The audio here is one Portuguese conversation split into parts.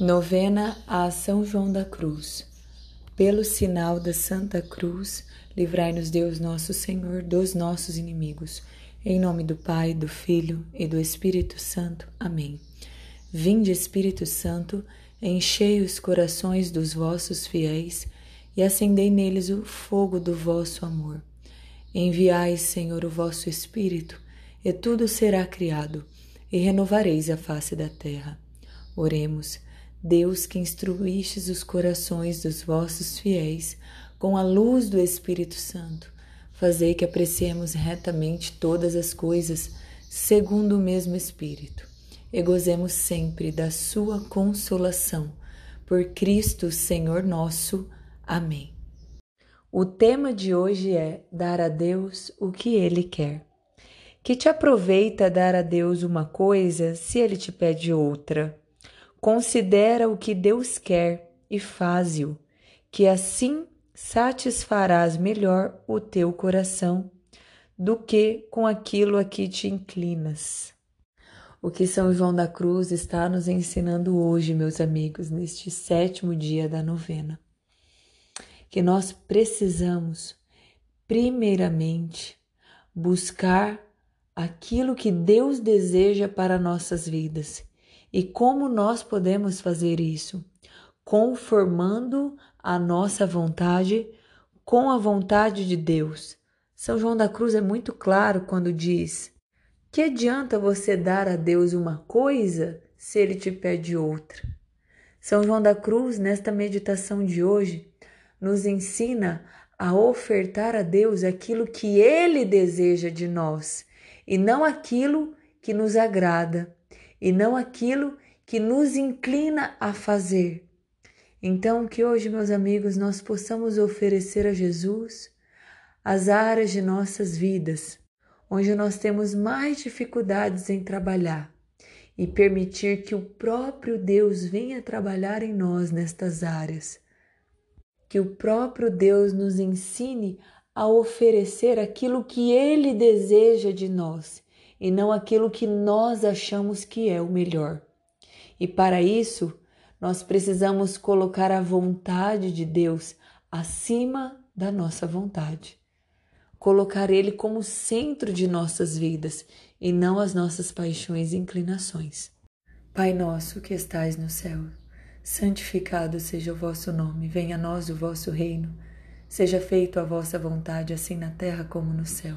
Novena a São João da Cruz. Pelo sinal da Santa Cruz, livrai-nos Deus nosso Senhor dos nossos inimigos. Em nome do Pai, do Filho e do Espírito Santo. Amém. Vinde, Espírito Santo, enchei os corações dos vossos fiéis e acendei neles o fogo do vosso amor. Enviai, Senhor, o vosso Espírito, e tudo será criado, e renovareis a face da terra. Oremos. Deus que instruístes os corações dos vossos fiéis com a luz do Espírito Santo, fazei que apreciemos retamente todas as coisas segundo o mesmo Espírito e gozemos sempre da sua consolação. Por Cristo, Senhor nosso. Amém. O tema de hoje é dar a Deus o que Ele quer. Que te aproveita dar a Deus uma coisa se Ele te pede outra? Considera o que Deus quer e faze-o, que assim satisfarás melhor o teu coração do que com aquilo a que te inclinas. O que São João da Cruz está nos ensinando hoje, meus amigos, neste sétimo dia da novena. Que nós precisamos, primeiramente, buscar aquilo que Deus deseja para nossas vidas e como nós podemos fazer isso? Conformando a nossa vontade com a vontade de Deus. São João da Cruz é muito claro quando diz: Que adianta você dar a Deus uma coisa se ele te pede outra? São João da Cruz, nesta meditação de hoje, nos ensina a ofertar a Deus aquilo que ele deseja de nós e não aquilo que nos agrada e não aquilo que nos inclina a fazer. Então, que hoje, meus amigos, nós possamos oferecer a Jesus as áreas de nossas vidas, onde nós temos mais dificuldades em trabalhar, e permitir que o próprio Deus venha trabalhar em nós nestas áreas. Que o próprio Deus nos ensine a oferecer aquilo que Ele deseja de nós e não aquilo que nós achamos que é o melhor. E para isso, nós precisamos colocar a vontade de Deus acima da nossa vontade. Colocar Ele como centro de nossas vidas e não as nossas paixões e inclinações. Pai nosso que estais no céu, santificado seja o vosso nome, venha a nós o vosso reino, seja feito a vossa vontade, assim na terra como no céu.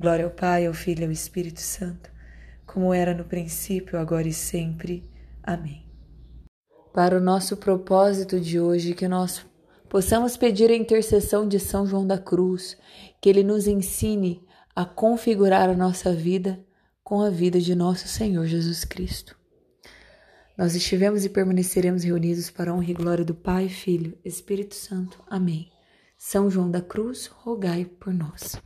Glória ao Pai, ao Filho e ao Espírito Santo, como era no princípio, agora e sempre. Amém. Para o nosso propósito de hoje, que nós possamos pedir a intercessão de São João da Cruz, que ele nos ensine a configurar a nossa vida com a vida de nosso Senhor Jesus Cristo. Nós estivemos e permaneceremos reunidos para a honra e glória do Pai, Filho, Espírito Santo. Amém. São João da Cruz, rogai por nós.